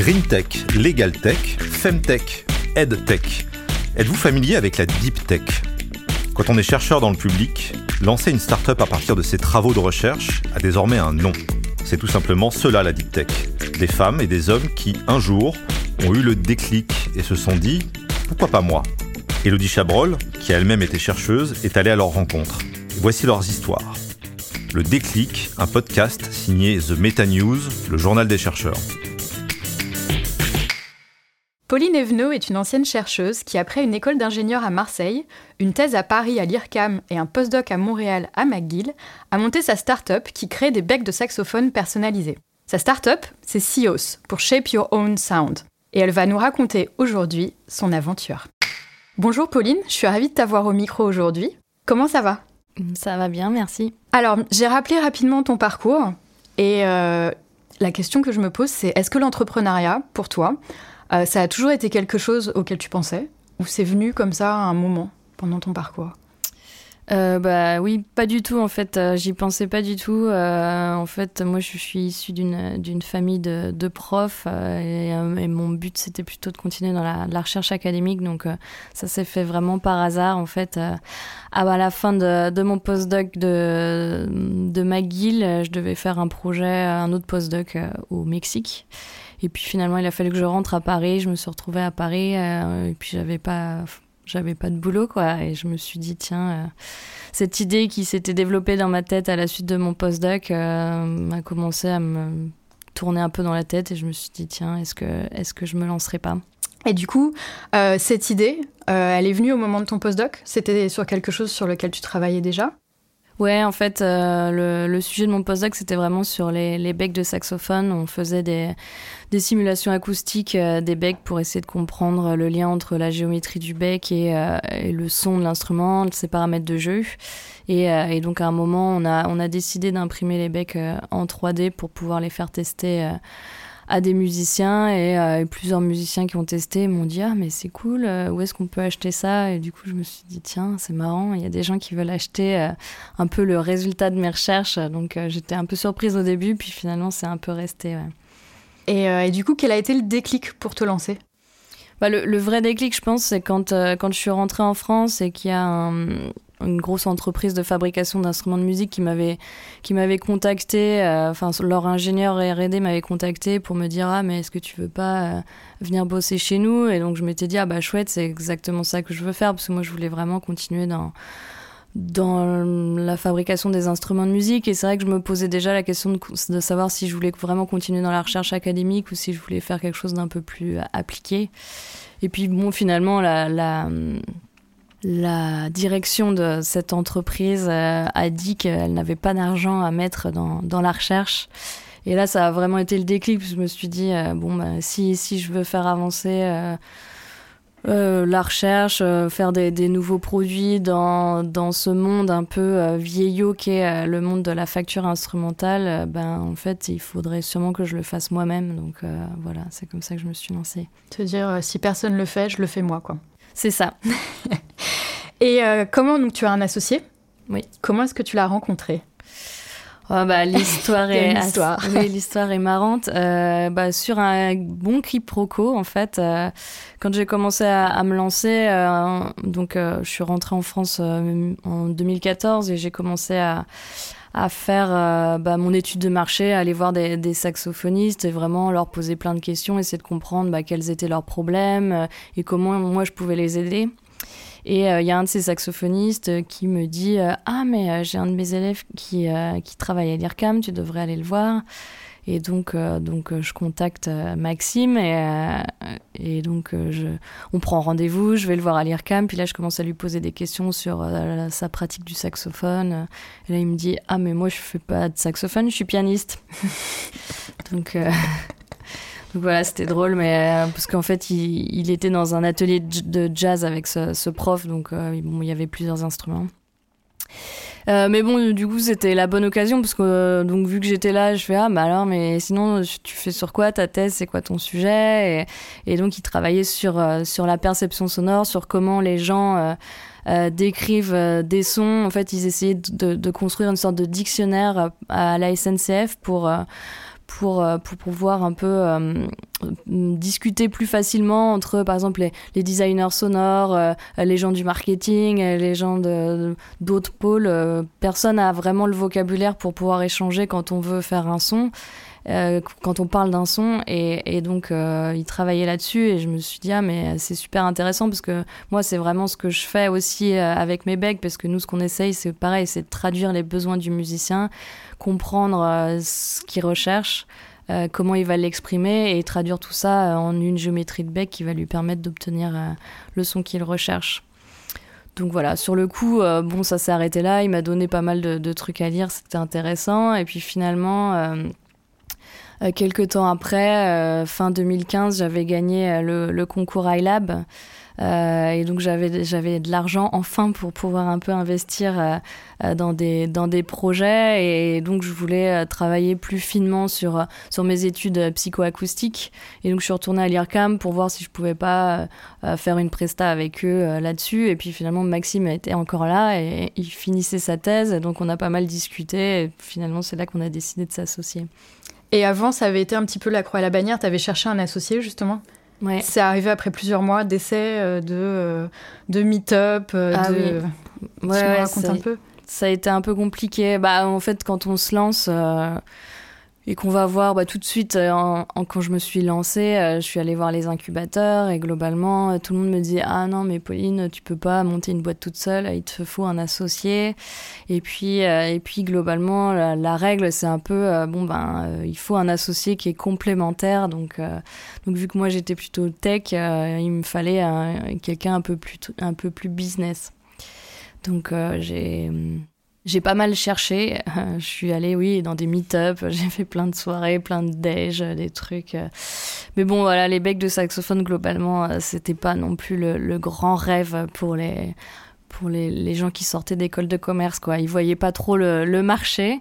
Green Tech, Legal Tech, Femtech, EdTech. Êtes-vous familier avec la Deep Tech? Quand on est chercheur dans le public, lancer une start-up à partir de ses travaux de recherche a désormais un nom. C'est tout simplement cela la Deep Tech. Des femmes et des hommes qui, un jour, ont eu le déclic et se sont dit pourquoi pas moi? Elodie Chabrol, qui elle-même était chercheuse, est allée à leur rencontre. voici leurs histoires. Le déclic, un podcast signé The Meta News, le journal des chercheurs. Pauline Evenot est une ancienne chercheuse qui, après une école d'ingénieur à Marseille, une thèse à Paris à l'IRCAM et un postdoc à Montréal à McGill, a monté sa start-up qui crée des becs de saxophone personnalisés. Sa start-up, c'est SIOS, pour Shape Your Own Sound. Et elle va nous raconter aujourd'hui son aventure. Bonjour Pauline, je suis ravie de t'avoir au micro aujourd'hui. Comment ça va? Ça va bien, merci. Alors, j'ai rappelé rapidement ton parcours et euh, la question que je me pose, c'est est-ce que l'entrepreneuriat, pour toi, ça a toujours été quelque chose auquel tu pensais Ou c'est venu comme ça à un moment pendant ton parcours? Euh, bah oui, pas du tout en fait. Euh, j'y pensais pas du tout. en fait, moi, je suis issue d'une famille de, de profs et, mon but c'était plutôt de continuer dans la, recherche académique. Donc ça s'est fait vraiment par hasard en fait. à la fin de, de mon postdoc de, de McGill, je devais faire un projet, un autre postdoc au Mexique. Et puis finalement, il a fallu que je rentre à Paris. Je me suis retrouvée à Paris euh, et puis j'avais pas, j'avais pas de boulot quoi. Et je me suis dit tiens, euh, cette idée qui s'était développée dans ma tête à la suite de mon postdoc euh, a commencé à me tourner un peu dans la tête et je me suis dit tiens, est-ce que, est-ce que je me lancerai pas? Et du coup, cette idée, elle est venue au moment de ton postdoc? C'était sur quelque chose sur lequel tu travaillais déjà? Ouais, en fait, le, le, sujet de mon postdoc, c'était vraiment sur les, les becs de saxophone. On faisait des, des simulations acoustiques euh, des becs pour essayer de comprendre le lien entre la géométrie du bec et, euh, le son de l'instrument, ses paramètres de jeu. Et, euh, et, donc à un moment, on a, on a décidé d'imprimer les becs en 3D pour pouvoir les faire tester à des musiciens et, plusieurs musiciens qui ont testé m'ont dit ah mais c'est cool où est-ce qu'on peut acheter ça? Et du coup je me suis dit tiens c'est marrant il y a des gens qui veulent acheter un peu le résultat de mes recherches. Donc j'étais un peu surprise au début puis finalement c'est un peu resté ouais. Euh, et, du coup, quel a été le déclic pour te lancer? Bah, le, vrai déclic, je pense, c'est quand, euh, quand je suis rentrée en France et qu'il y a une grosse entreprise de fabrication d'instruments de musique qui m'avait qui m'avait contacté euh, enfin leur ingénieur R&D m'avait contacté pour me dire ah mais est-ce que tu veux pas venir bosser chez nous? Et donc je m'étais dit ah bah chouette c'est exactement ça que je veux faire parce que moi je voulais vraiment continuer dans dans la fabrication des instruments de musique et c'est vrai que je me posais déjà la question de, savoir si je voulais vraiment continuer dans la recherche académique ou si je voulais faire quelque chose d'un peu plus appliqué. Et puis bon, finalement, la, la, la direction de cette entreprise euh, a dit qu'elle n'avait pas d'argent à mettre dans, dans la recherche. Et là, ça a vraiment été le déclic. Je me suis dit, euh, bon, bah, si, si je veux faire avancer euh, la recherche, faire des, nouveaux produits dans, dans ce monde un peu vieillot qu'est le monde de la facture instrumentale, ben en fait il faudrait sûrement que je le fasse moi-même. Donc voilà, c'est comme ça que je me suis lancée. Te dire si personne le fait, je le fais moi quoi. C'est ça. Et comment donc tu as un associé? Oui. Comment est-ce que tu l'as rencontré? Oh, bah, l'histoire est l'histoire est marrante. Euh, bah, sur un bon quiproquo en fait, euh, quand j'ai commencé à, me lancer, euh, donc je suis rentrée en France en 2014 et j'ai commencé à à faire bah, mon étude de marché, aller voir des, des, saxophonistes et vraiment leur poser plein de questions, essayer de comprendre bah, quels étaient leurs problèmes et comment moi je pouvais les aider. Et il euh, y a un de ces saxophonistes euh, qui me dit euh, Ah, mais j'ai un de mes élèves qui, qui travaille à l'IRCAM, tu devrais aller le voir. Et donc, donc je contacte Maxime et, et donc je, on prend rendez-vous, je vais le voir à l'IRCAM, puis là je commence à lui poser des questions sur sa pratique du saxophone. Et là il me dit Ah mais moi je fais pas de saxophone, je suis pianiste. donc donc voilà, c'était drôle, mais euh, parce qu'en fait, il, était dans un atelier de jazz avec ce, prof, donc euh, bon, il y avait plusieurs instruments. Euh, mais bon, du coup, c'était la bonne occasion parce que donc vu que j'étais là, je fais ah bah alors, mais sinon tu fais sur quoi ta thèse, c'est quoi ton sujet? Et, donc il travaillait sur sur la perception sonore, sur comment les gens décrivent des sons. En fait, ils essayaient de, de, construire une sorte de dictionnaire à la SNCF pour pour, euh, pour pouvoir un peu euh, discuter plus facilement entre, par exemple, les, designers sonores, les gens du marketing, les gens d'autres pôles. personne n'a vraiment le vocabulaire pour pouvoir échanger quand on veut faire un son. Euh, quand on parle d'un son. Et, donc, euh, il travaillait là-dessus et je me suis dit, ah, mais c'est super intéressant parce que moi, c'est vraiment ce que je fais aussi euh, avec mes becs parce que nous, ce qu'on essaye, c'est pareil, c'est de traduire les besoins du musicien, comprendre ce qu'il recherche. comment il va l'exprimer et traduire tout ça en une géométrie de bec qui va lui permettre d'obtenir le son qu'il recherche. Donc voilà, sur le coup, bon, ça s'est arrêté là. Il m'a donné pas mal de, de trucs à lire, c'était intéressant. Et puis finalement, quelques temps après, euh, fin 2015, j'avais gagné euh, le, concours iLab. Euh, et donc j'avais j'avais de l'argent enfin pour pouvoir un peu investir dans des dans des projets. Et donc je voulais travailler plus finement sur sur mes études psychoacoustiques. Et donc je suis retournée à l'IRCAM pour voir si je pouvais pas faire une presta avec eux là-dessus. Et puis finalement Maxime était encore là et il finissait sa thèse. Donc on a pas mal discuté. Et finalement c'est là qu'on a décidé de s'associer. Et avant, ça avait été un petit peu la croix à la bannière. Tu avais cherché un associé, justement Ouais. C'est arrivé après plusieurs mois d'essais, euh, de, euh, de meet-up, euh, ah de... Oui. Ouais, ouais, un peu Ça a été un peu compliqué. Bah, en fait, quand on se lance et qu'on va voir bah, tout de suite, euh, quand je me suis lancée, euh, je suis allée voir les incubateurs et globalement, euh, tout le monde me dit Ah non, mais Pauline, tu peux pas monter une boîte toute seule, il te faut un associé. Et puis, et puis globalement, la, règle, c'est un peu Bon, ben, il faut un associé qui est complémentaire. Donc, donc vu que moi j'étais plutôt tech, il me fallait quelqu'un un, peu plus, un peu plus business. Donc, j'ai j'ai pas mal cherché. Je suis allée, oui, dans des meet-up. J'ai fait plein de soirées, plein de déj, des trucs. Mais bon, voilà, les becs de saxophone, globalement, c'était pas non plus le, grand rêve pour les pour les, les gens qui sortaient d'école de commerce quoi ils voyaient pas trop le, le marché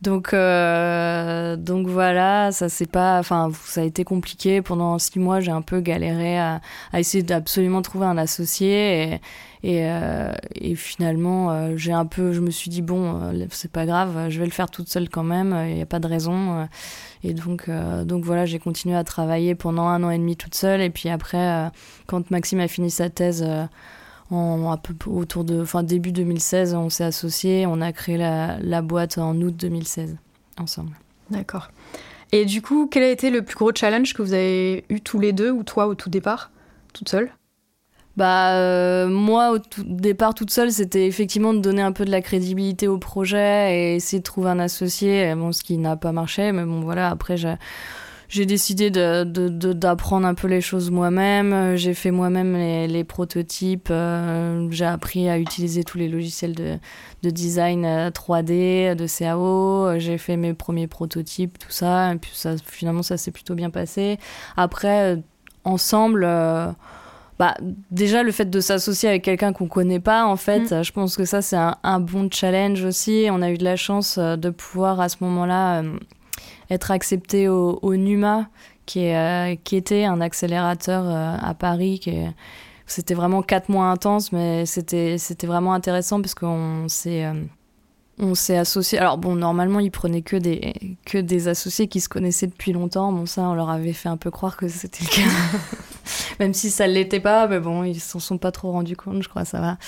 donc euh, donc voilà ça c'est pas enfin ça a été compliqué pendant six mois j'ai un peu galéré à, essayer d'absolument trouver un associé et et, euh, et finalement, euh, j'ai un peu, je me suis dit bon, euh, c'est pas grave, je vais le faire toute seule quand même. Il n'y a pas de raison. et donc, donc voilà, j'ai continué à travailler pendant un an et demi toute seule. Et puis après, quand Maxime a fini sa thèse. En, peu autour de enfin début 2016 on s'est associés on a créé la, la boîte en août 2016 ensemble. D'accord. Et du coup quel a été le plus gros challenge que vous avez eu tous les deux ou toi au tout départ toute seule? Bah euh, moi au tout départ toute seule c'était effectivement de donner un peu de la crédibilité au projet et essayer de trouver un associé. Bon ce qui n'a pas marché mais bon voilà après j'ai j'ai décidé d'apprendre un peu les choses moi-même. J'ai fait moi-même les, les, prototypes. Euh, j'ai appris à utiliser tous les logiciels de, de design 3D, euh, de CAO. J'ai fait mes premiers prototypes, tout ça. Et puis ça, finalement, ça s'est plutôt bien passé. Après, ensemble bah, déjà le fait de s'associer avec quelqu'un qu'on connaît pas en fait mm. je pense que ça c'est un, bon challenge aussi on a eu de la chance euh, de pouvoir à ce moment-là euh, être accepté au, NUMA qui, est, euh, qui était un accélérateur à Paris qui c'était vraiment quatre mois intenses mais c'était c'était vraiment intéressant parce qu'on s'est on s'est associé. Alors bon, normalement, ils prenaient que des que des associés qui se connaissaient depuis longtemps. Bon, ça, on leur avait fait un peu croire que c'était le cas, même si ça l'était pas. Mais bon, ils s'en sont pas trop rendus compte, je crois, ça va.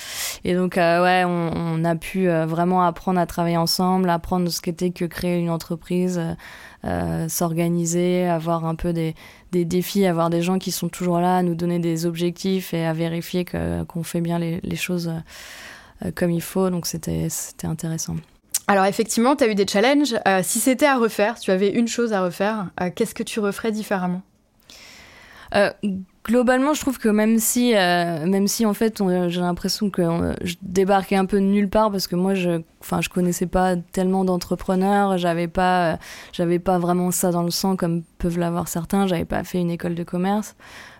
Et donc, euh, ouais, on, a pu euh, vraiment apprendre à travailler ensemble, apprendre ce qu'était que créer une entreprise, euh, s'organiser, avoir un peu des, des défis, avoir des gens qui sont toujours là, à nous donner des objectifs et à vérifier que qu'on fait bien les, les choses comme il faut. Donc c'était intéressant. Alors effectivement, tu as eu des challenges. Euh, si c'était à refaire, tu avais une chose à refaire, euh, qu'est-ce que tu referais différemment? Globalement, je trouve que même si, même si en fait, j'ai l'impression que je débarquais un peu de nulle part parce que moi, je, enfin, je connaissais pas tellement d'entrepreneurs, j'avais pas, j'avais pas vraiment ça dans le sang comme peuvent l'avoir certains. J'avais pas fait une école de commerce.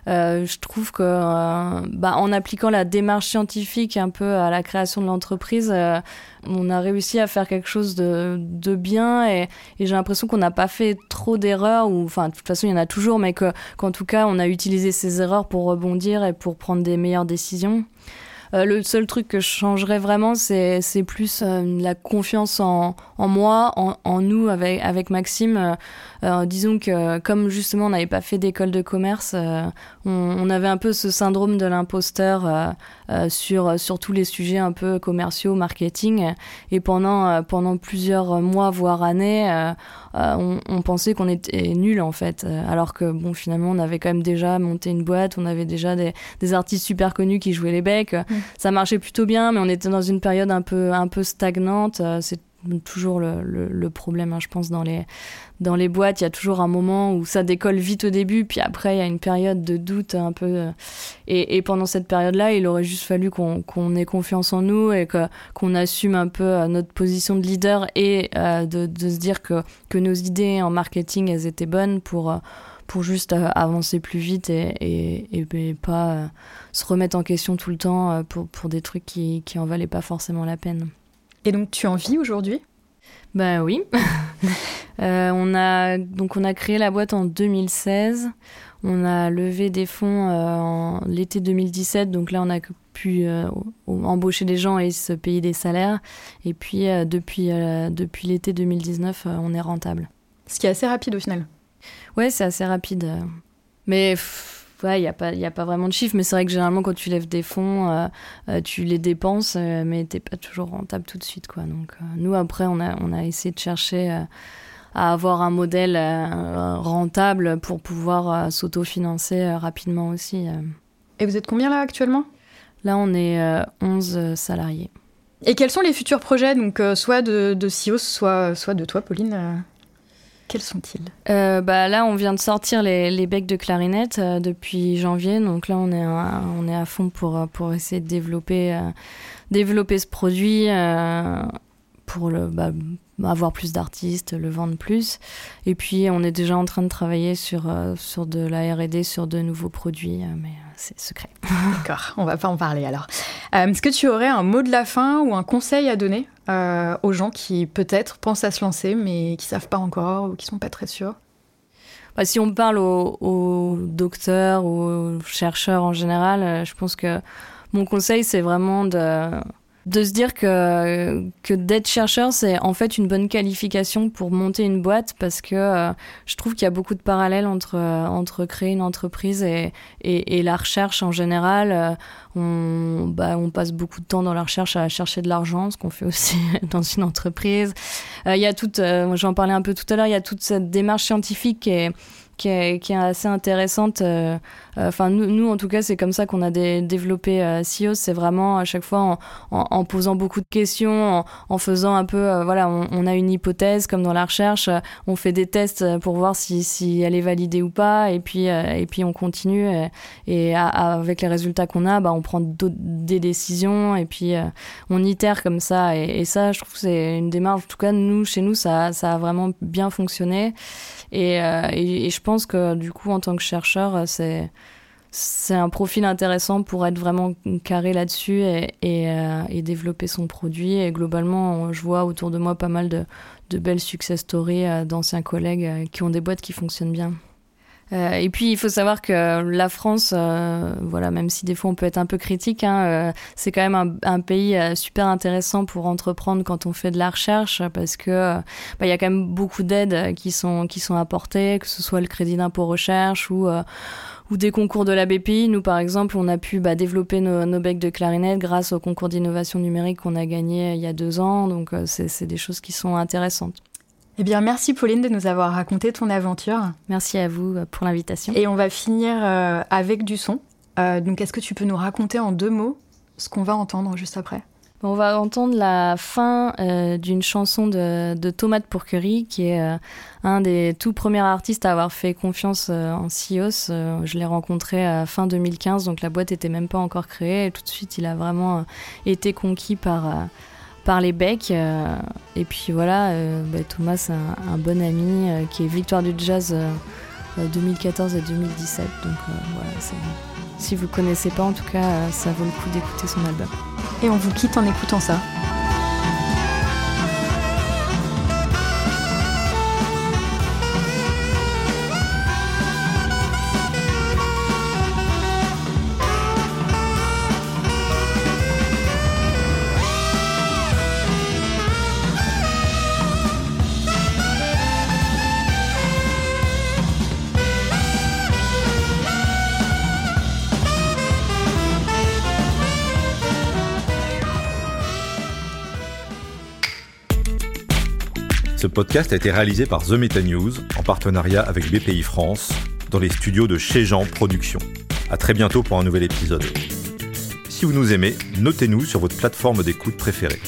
Euh, je trouve que euh, bah, en appliquant la démarche scientifique un peu à la création de l'entreprise, euh, on a réussi à faire quelque chose de, de bien et, et j'ai l'impression qu'on n'a pas fait trop d'erreurs ou enfin de toute façon il y en a toujours mais qu'en tout cas on a utilisé ces erreurs pour rebondir et pour prendre des meilleures décisions. Le seul truc que je changerais vraiment, c'est plus la confiance en, en moi, en, en, nous avec, avec Maxime. disons que comme justement on n'avait pas fait d'école de commerce, on, on, avait un peu ce syndrome de l'imposteur sur, sur tous les sujets un peu commerciaux, marketing. Et pendant, pendant plusieurs mois, voire années, on, on, pensait qu'on était nul en fait. Alors que bon, finalement, on avait quand même déjà monté une boîte, on avait déjà des, des artistes super connus qui jouaient les becs. Mm. Ça marchait plutôt bien, mais on était dans une période un peu, un peu stagnante. Euh, c'est toujours le, problème, hein, je pense, dans les, dans les boîtes. Il y a toujours un moment où ça décolle vite au début, puis après, il y a une période de doute un peu. Euh, et, pendant cette période-là, il aurait juste fallu qu'on ait confiance en nous et qu'on assume un peu euh, notre position de leader et de, de, se dire que, que nos idées en marketing, elles étaient bonnes pour pour juste euh, avancer plus vite et, et, et, pas euh, se remettre en question tout le temps euh, pour, pour des trucs qui, qui en valaient pas forcément la peine. Et donc tu en vis aujourd'hui? Ben oui. on a donc on a créé la boîte en 2016. On a levé des fonds en l'été 2017, donc là on a pu embaucher des gens et se payer des salaires. Et puis depuis, depuis l'été 2019, on est rentable. Ce qui est assez rapide au final. Ouais, c'est assez rapide. Mais il n'y a, pas, a pas vraiment de chiffres, mais c'est vrai que généralement, quand tu lèves des fonds, euh, euh, tu les dépenses, euh, mais tu n'es pas toujours rentable tout de suite. Quoi. Donc, nous, après, on a, on a essayé de chercher à avoir un modèle rentable pour pouvoir s'autofinancer rapidement aussi. Et vous êtes combien là actuellement? Là, on est 11 salariés. Et quels sont les futurs projets, donc soit de, de SIOS, soit, soit de toi, Pauline quels sont-ils? Euh, bah Là, on vient de sortir les, les becs de clarinette euh, depuis janvier. Donc là, on est, à, on est à fond pour, euh, pour essayer de développer, développer ce produit pour le, bah, avoir plus d'artistes, le vendre plus. Et puis, on est déjà en train de travailler sur, sur de la RD, sur de nouveaux produits. mais c'est secret. D'accord, on va pas en parler alors. Est-ce que tu aurais un mot de la fin ou un conseil à donner? Euh, aux gens qui peut-être pensent à se lancer mais qui savent pas encore ou qui sont pas très sûrs. Bah, Si on parle aux, docteurs ou aux chercheurs en général, euh, je pense que mon conseil c'est vraiment de de se dire que, que d'être chercheur, c'est en fait une bonne qualification pour monter une boîte parce que euh, je trouve qu'il y a beaucoup de parallèles entre, euh, entre créer une entreprise et, et, et la recherche en général. Euh, on, bah, on passe beaucoup de temps dans la recherche à chercher de l'argent, ce qu'on fait aussi dans une entreprise. Il y a toute, j'en parlais un peu tout à l'heure, il y a toute cette démarche scientifique est qui est, assez intéressante. Euh, euh, enfin, nous, en tout cas, c'est comme ça qu'on a développé euh, SEO. C'est vraiment à chaque fois en, posant beaucoup de questions, en, faisant un peu, voilà, on, a une hypothèse comme dans la recherche, on fait des tests pour voir si, elle est validée ou pas, et puis, et puis on continue. Et, avec les résultats qu'on a, bah, on prend des décisions, et puis on itère comme ça. Et, et ça, je trouve que c'est une démarche, en tout cas, nous, chez nous, ça, ça a vraiment bien fonctionné. Et, et, et je pense que du coup, en tant que chercheur, euh, c'est c'est un profil intéressant pour être vraiment carré là-dessus et, et, euh, développer son produit. Et globalement, je vois autour de moi pas mal de, de belles success stories euh, d'anciens collègues qui ont des boîtes qui fonctionnent bien. Euh, et puis il faut savoir que la France, euh, voilà, même si des fois on peut être un peu critique, hein, euh, c'est quand même un, un pays super intéressant pour entreprendre quand on fait de la recherche, parce que bah, il y a quand même beaucoup d'aides qui sont qui sont apportées, que ce soit le crédit d'impôt recherche ou ou des concours de la BPI. Nous, par exemple, on a pu bah, développer nos, nos, becs de clarinette grâce au concours d'innovation numérique qu'on a gagné il y a deux ans. Donc, c'est des choses qui sont intéressantes. Eh bien, merci Pauline de nous avoir raconté ton aventure. Merci à vous euh, pour l'invitation. Et on va finir euh, avec du son. Euh, donc, est-ce que tu peux nous raconter en deux mots ce qu'on va entendre juste après? On va entendre la fin d'une chanson de, de Tomate Pourquerie, qui est un des tout premiers artistes à avoir fait confiance en Sios. je l'ai rencontré à fin 2015, donc la boîte était même pas encore créée. Et tout de suite, il a vraiment été conquis par par les becs. Euh, et puis voilà, euh, bah, Thomas, c'est un, bon ami euh, qui est victoire du jazz 2014 et 2017. Donc voilà, si vous connaissez pas, en tout cas, ça vaut le coup d'écouter son album. Et on vous quitte en écoutant ça. Ce podcast a été réalisé par The Meta News en partenariat avec BPI France dans les studios de Chez Jean Productions. À très bientôt pour un nouvel épisode. Si vous nous aimez, notez-nous sur votre plateforme d'écoute préférée.